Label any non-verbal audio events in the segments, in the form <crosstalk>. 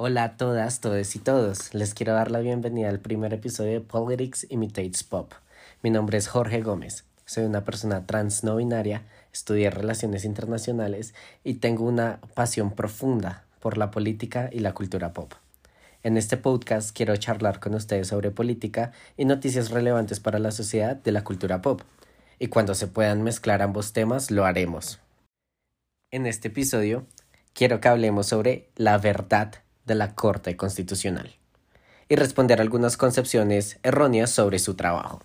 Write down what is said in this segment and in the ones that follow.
Hola a todas, todos y todos. Les quiero dar la bienvenida al primer episodio de Politics Imitates Pop. Mi nombre es Jorge Gómez. Soy una persona trans no binaria, estudié relaciones internacionales y tengo una pasión profunda por la política y la cultura pop. En este podcast quiero charlar con ustedes sobre política y noticias relevantes para la sociedad de la cultura pop. Y cuando se puedan mezclar ambos temas, lo haremos. En este episodio quiero que hablemos sobre la verdad de la Corte Constitucional y responder algunas concepciones erróneas sobre su trabajo.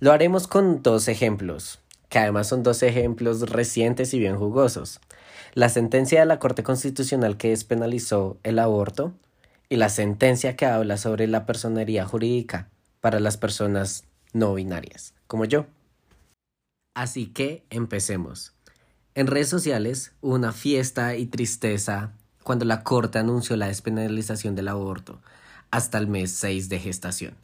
Lo haremos con dos ejemplos, que además son dos ejemplos recientes y bien jugosos. La sentencia de la Corte Constitucional que despenalizó el aborto y la sentencia que habla sobre la personería jurídica para las personas no binarias, como yo. Así que empecemos. En redes sociales hubo una fiesta y tristeza cuando la Corte anunció la despenalización del aborto hasta el mes 6 de gestación.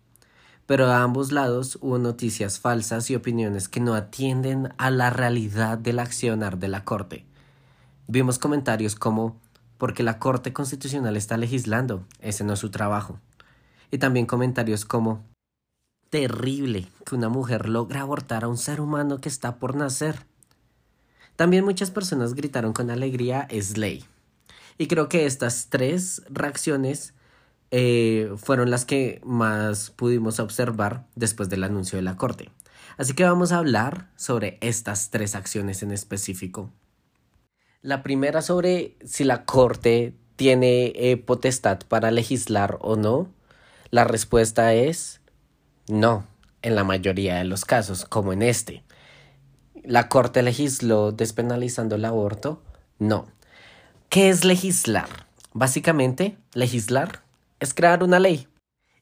Pero a ambos lados hubo noticias falsas y opiniones que no atienden a la realidad del accionar de la Corte. Vimos comentarios como porque la Corte Constitucional está legislando, ese no es su trabajo. Y también comentarios como terrible que una mujer logra abortar a un ser humano que está por nacer. También muchas personas gritaron con alegría es ley. Y creo que estas tres reacciones eh, fueron las que más pudimos observar después del anuncio de la Corte. Así que vamos a hablar sobre estas tres acciones en específico. La primera sobre si la Corte tiene eh, potestad para legislar o no. La respuesta es no, en la mayoría de los casos, como en este. ¿La Corte legisló despenalizando el aborto? No. ¿Qué es legislar? Básicamente, legislar es crear una ley.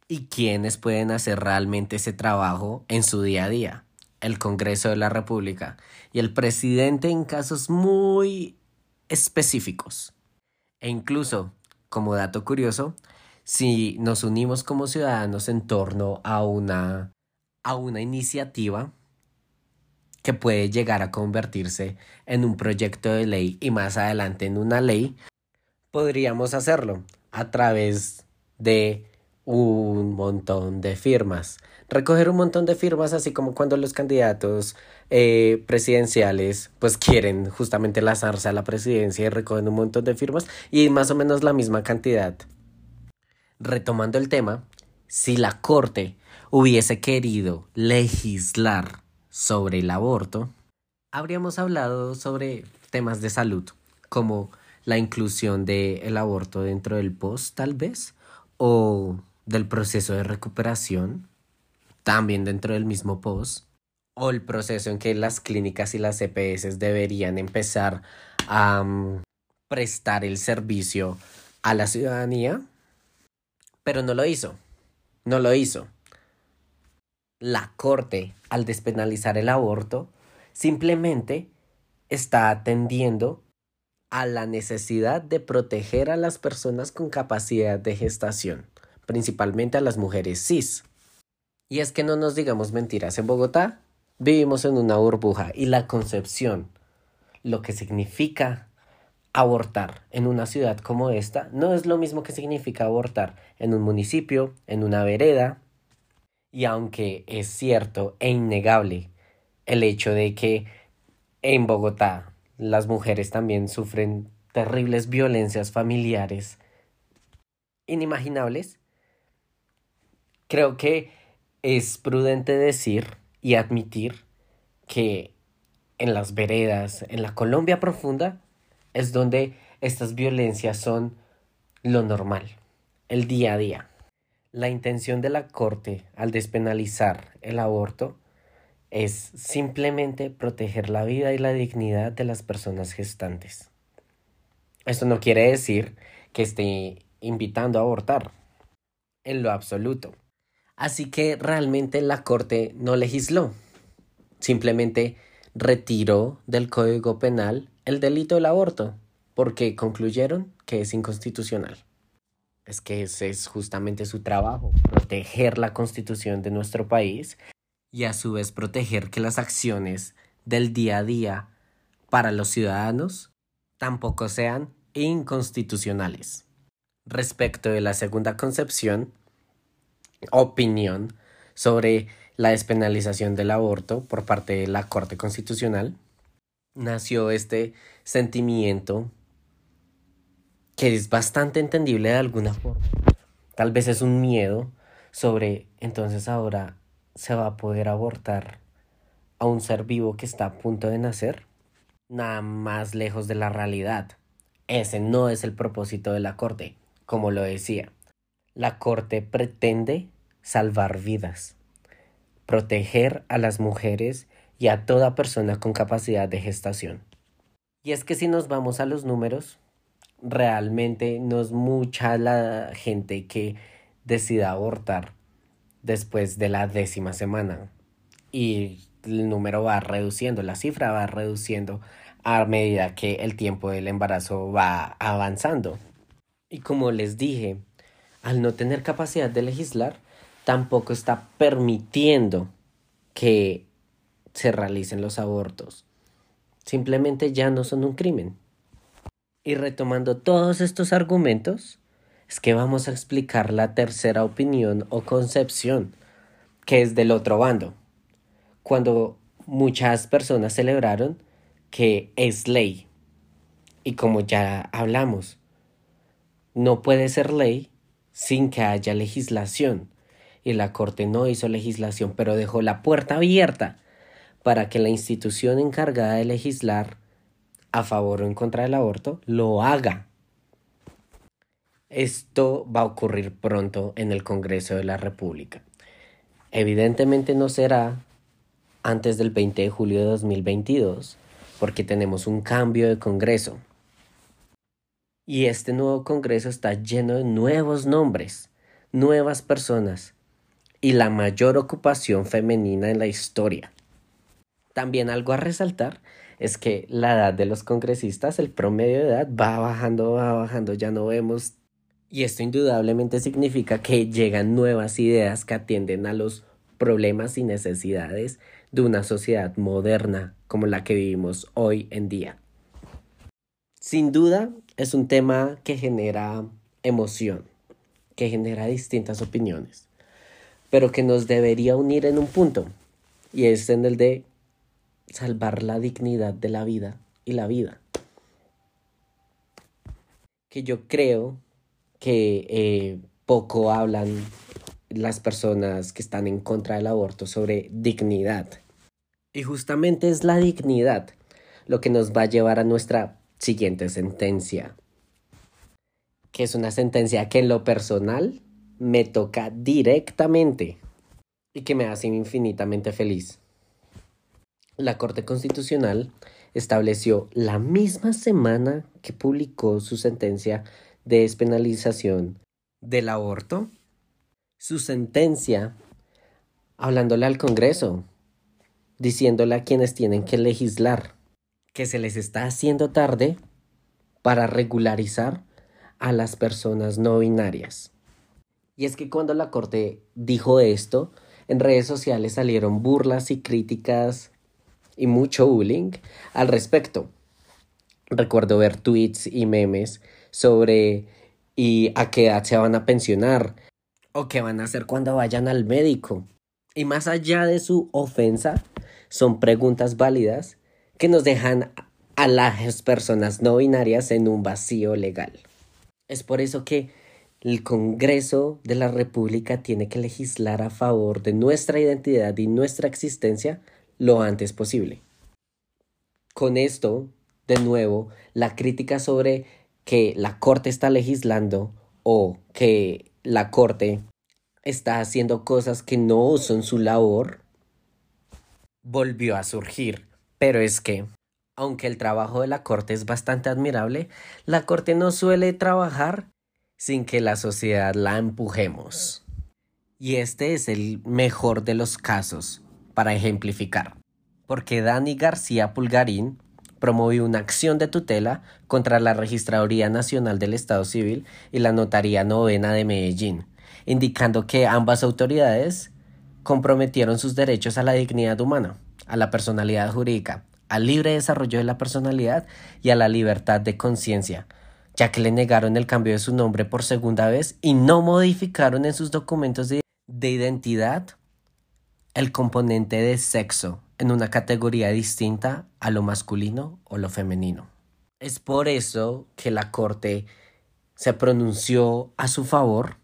¿Y quiénes pueden hacer realmente ese trabajo en su día a día? El Congreso de la República y el presidente en casos muy específicos. E incluso, como dato curioso, si nos unimos como ciudadanos en torno a una, a una iniciativa, que puede llegar a convertirse en un proyecto de ley y más adelante en una ley, podríamos hacerlo a través de un montón de firmas. Recoger un montón de firmas, así como cuando los candidatos eh, presidenciales pues quieren justamente lanzarse a la presidencia y recogen un montón de firmas y más o menos la misma cantidad. Retomando el tema, si la Corte hubiese querido legislar sobre el aborto, habríamos hablado sobre temas de salud, como la inclusión del aborto dentro del post, tal vez, o del proceso de recuperación, también dentro del mismo post, o el proceso en que las clínicas y las EPS deberían empezar a mm, prestar el servicio a la ciudadanía, pero no lo hizo, no lo hizo. La Corte, al despenalizar el aborto, simplemente está atendiendo a la necesidad de proteger a las personas con capacidad de gestación, principalmente a las mujeres cis. Y es que no nos digamos mentiras, en Bogotá vivimos en una burbuja y la concepción, lo que significa abortar en una ciudad como esta, no es lo mismo que significa abortar en un municipio, en una vereda, y aunque es cierto e innegable el hecho de que en Bogotá las mujeres también sufren terribles violencias familiares inimaginables, creo que es prudente decir y admitir que en las veredas, en la Colombia profunda, es donde estas violencias son lo normal, el día a día. La intención de la Corte al despenalizar el aborto es simplemente proteger la vida y la dignidad de las personas gestantes. Esto no quiere decir que esté invitando a abortar, en lo absoluto. Así que realmente la Corte no legisló, simplemente retiró del Código Penal el delito del aborto, porque concluyeron que es inconstitucional. Es que ese es justamente su trabajo, proteger la constitución de nuestro país y a su vez proteger que las acciones del día a día para los ciudadanos tampoco sean inconstitucionales. Respecto de la segunda concepción, opinión sobre la despenalización del aborto por parte de la Corte Constitucional, nació este sentimiento es bastante entendible de alguna forma. Tal vez es un miedo sobre entonces ahora se va a poder abortar a un ser vivo que está a punto de nacer. Nada más lejos de la realidad. Ese no es el propósito de la Corte, como lo decía. La Corte pretende salvar vidas, proteger a las mujeres y a toda persona con capacidad de gestación. Y es que si nos vamos a los números, realmente no es mucha la gente que decida abortar después de la décima semana. Y el número va reduciendo, la cifra va reduciendo a medida que el tiempo del embarazo va avanzando. Y como les dije, al no tener capacidad de legislar, tampoco está permitiendo que se realicen los abortos. Simplemente ya no son un crimen. Y retomando todos estos argumentos, es que vamos a explicar la tercera opinión o concepción, que es del otro bando. Cuando muchas personas celebraron que es ley. Y como ya hablamos, no puede ser ley sin que haya legislación. Y la Corte no hizo legislación, pero dejó la puerta abierta para que la institución encargada de legislar a favor o en contra del aborto lo haga. Esto va a ocurrir pronto en el Congreso de la República. Evidentemente no será antes del 20 de julio de 2022 porque tenemos un cambio de Congreso. Y este nuevo Congreso está lleno de nuevos nombres, nuevas personas y la mayor ocupación femenina en la historia. También algo a resaltar es que la edad de los congresistas, el promedio de edad va bajando, va bajando, ya no vemos. Y esto indudablemente significa que llegan nuevas ideas que atienden a los problemas y necesidades de una sociedad moderna como la que vivimos hoy en día. Sin duda es un tema que genera emoción, que genera distintas opiniones, pero que nos debería unir en un punto, y es en el de salvar la dignidad de la vida y la vida. Que yo creo que eh, poco hablan las personas que están en contra del aborto sobre dignidad. Y justamente es la dignidad lo que nos va a llevar a nuestra siguiente sentencia, que es una sentencia que en lo personal me toca directamente y que me hace infinitamente feliz la Corte Constitucional estableció la misma semana que publicó su sentencia de despenalización del aborto, su sentencia hablándole al Congreso, diciéndole a quienes tienen que legislar que se les está haciendo tarde para regularizar a las personas no binarias. Y es que cuando la Corte dijo esto, en redes sociales salieron burlas y críticas y mucho bullying al respecto. Recuerdo ver tweets y memes sobre y a qué edad se van a pensionar o qué van a hacer cuando vayan al médico. Y más allá de su ofensa, son preguntas válidas que nos dejan a las personas no binarias en un vacío legal. Es por eso que el Congreso de la República tiene que legislar a favor de nuestra identidad y nuestra existencia lo antes posible. Con esto, de nuevo, la crítica sobre que la Corte está legislando o que la Corte está haciendo cosas que no son su labor, volvió a surgir. Pero es que, aunque el trabajo de la Corte es bastante admirable, la Corte no suele trabajar sin que la sociedad la empujemos. Y este es el mejor de los casos para ejemplificar, porque Dani García Pulgarín promovió una acción de tutela contra la Registraduría Nacional del Estado Civil y la Notaría Novena de Medellín, indicando que ambas autoridades comprometieron sus derechos a la dignidad humana, a la personalidad jurídica, al libre desarrollo de la personalidad y a la libertad de conciencia, ya que le negaron el cambio de su nombre por segunda vez y no modificaron en sus documentos de, identidad el componente de sexo en una categoría distinta a lo masculino o lo femenino. Es por eso que la Corte se pronunció a su favor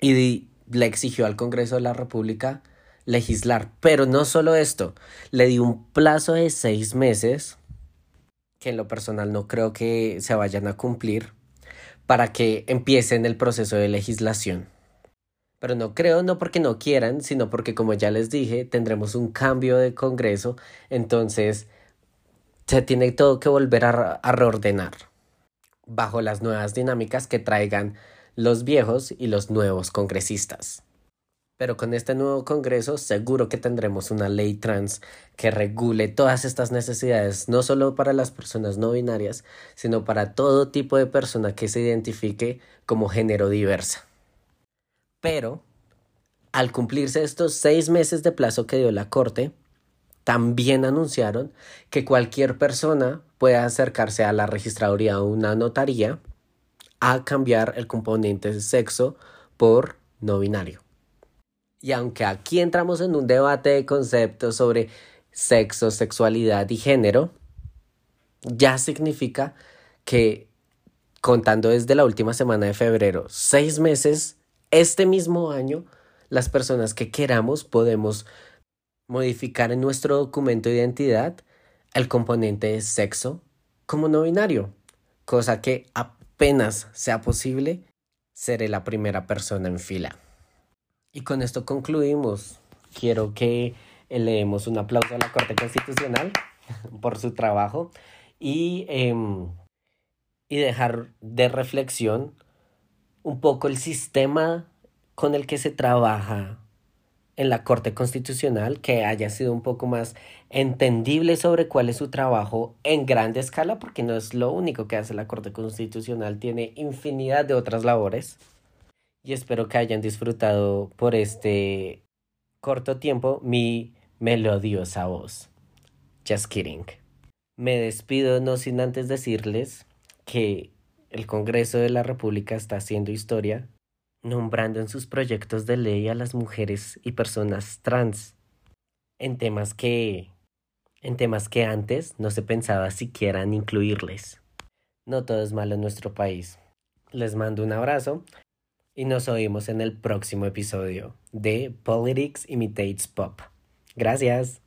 y le exigió al Congreso de la República legislar. Pero no solo esto, le dio un plazo de seis meses, que en lo personal no creo que se vayan a cumplir, para que empiecen el proceso de legislación. Pero no creo, no porque no quieran, sino porque como ya les dije, tendremos un cambio de Congreso, entonces se tiene todo que volver a, reordenar bajo las nuevas dinámicas que traigan los viejos y los nuevos congresistas. Pero con este nuevo Congreso seguro que tendremos una ley trans que regule todas estas necesidades, no solo para las personas no binarias, sino para todo tipo de persona que se identifique como género diversa. Pero, al cumplirse estos seis meses de plazo que dio la Corte, también anunciaron que cualquier persona puede acercarse a la registraduría o una notaría a cambiar el componente de sexo por no binario. Y aunque aquí entramos en un debate de conceptos sobre sexo, sexualidad y género, ya significa que contando desde la última semana de febrero, seis meses, este mismo año, las personas que queramos podemos modificar en nuestro documento de identidad el componente de sexo como no binario, cosa que apenas sea posible, seré la primera persona en fila. Y con esto concluimos. Quiero que leemos un aplauso a la Corte Constitucional <laughs> por su trabajo y, em, y dejar de reflexión un poco el sistema con el que se trabaja en la Corte Constitucional, que haya sido un poco más entendible sobre cuál es su trabajo en grande escala, porque no es lo único que hace la Corte Constitucional, tiene infinidad de otras labores y espero que hayan disfrutado por este corto tiempo mi melodiosa voz. Just kidding. Me despido no sin antes decirles que el Congreso de la República está haciendo historia nombrando en sus proyectos de ley a las mujeres y personas trans en temas que en temas que antes no se pensaba siquiera en incluirles. No todo es malo en nuestro país. Les mando un abrazo y nos oímos en el próximo episodio de Politics Imitates Pop. Gracias.